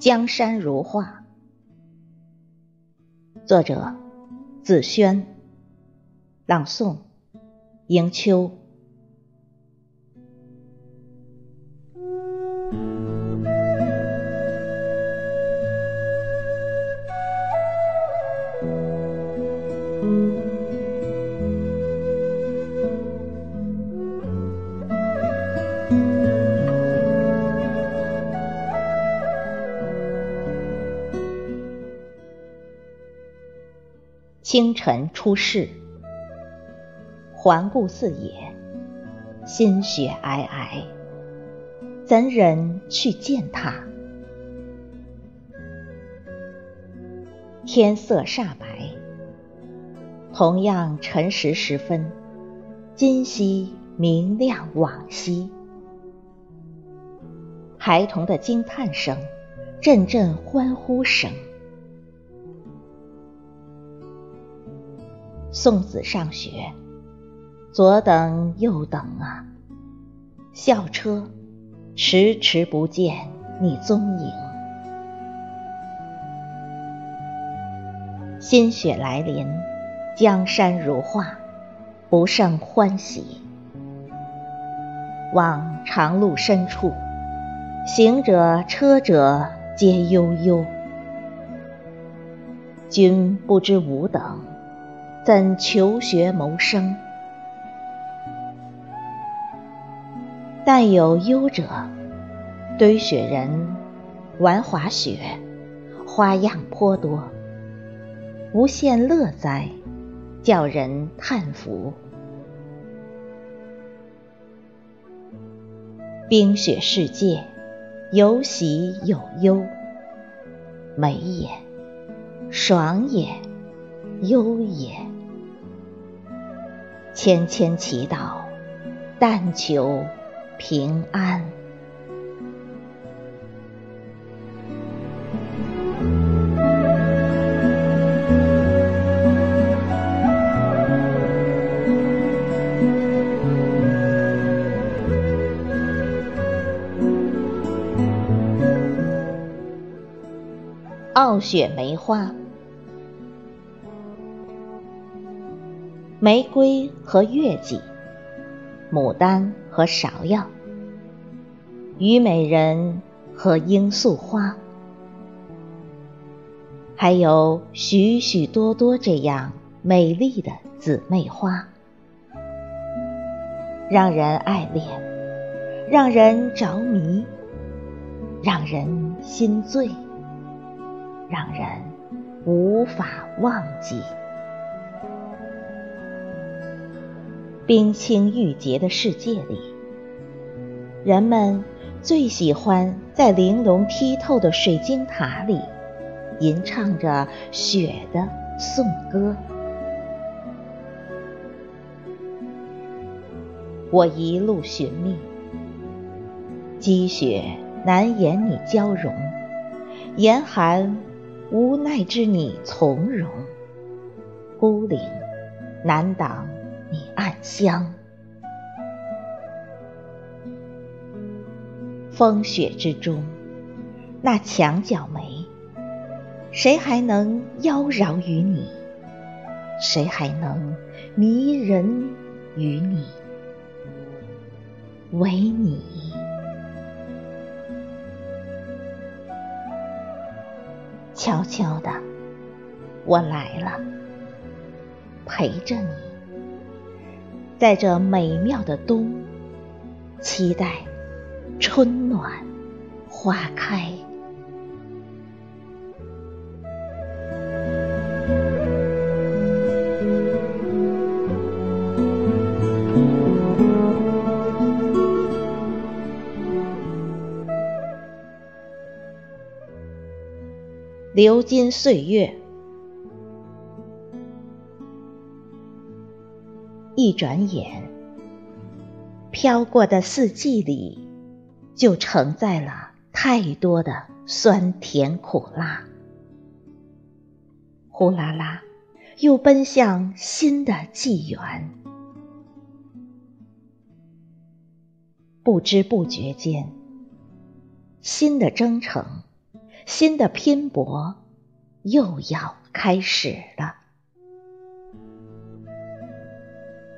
江山如画。作者：子轩。朗诵：迎秋。清晨出世，环顾四野，心血皑皑，怎忍去见他？天色煞白，同样辰时时分，今夕明亮往昔。孩童的惊叹声，阵阵欢呼声。送子上学，左等右等啊，校车迟迟不见你踪影。心血来临，江山如画，不胜欢喜。望长路深处，行者车者皆悠悠。君不知吾等。怎求学谋生？但有优者，堆雪人玩滑雪，花样颇多，无限乐哉，叫人叹服。冰雪世界，有喜有忧，美也，爽也，忧也。千千祈祷，但求平安。傲雪梅花。玫瑰和月季，牡丹和芍药，虞美人和罂粟花，还有许许多多这样美丽的姊妹花，让人爱恋，让人着迷，让人心醉，让人无法忘记。冰清玉洁的世界里，人们最喜欢在玲珑剔透的水晶塔里吟唱着雪的颂歌。我一路寻觅，积雪难掩你娇容，严寒无奈之你从容，孤岭难挡。你暗香，风雪之中，那墙角梅，谁还能妖娆于你？谁还能迷人于你？唯你，悄悄的，我来了，陪着你。在这美妙的冬，期待春暖花开。流金岁月。一转眼，飘过的四季里，就承载了太多的酸甜苦辣。呼啦啦，又奔向新的纪元。不知不觉间，新的征程新的拼搏又要开始了。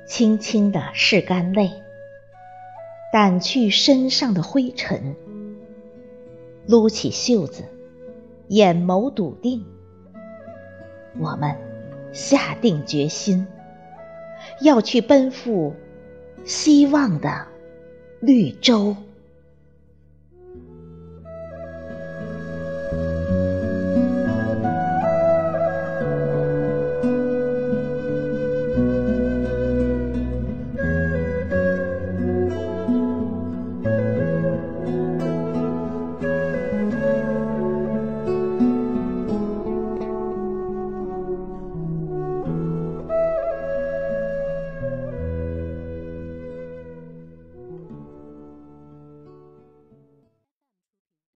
轻轻的拭干泪，掸去身上的灰尘，撸起袖子，眼眸笃定。我们下定决心，要去奔赴希望的绿洲。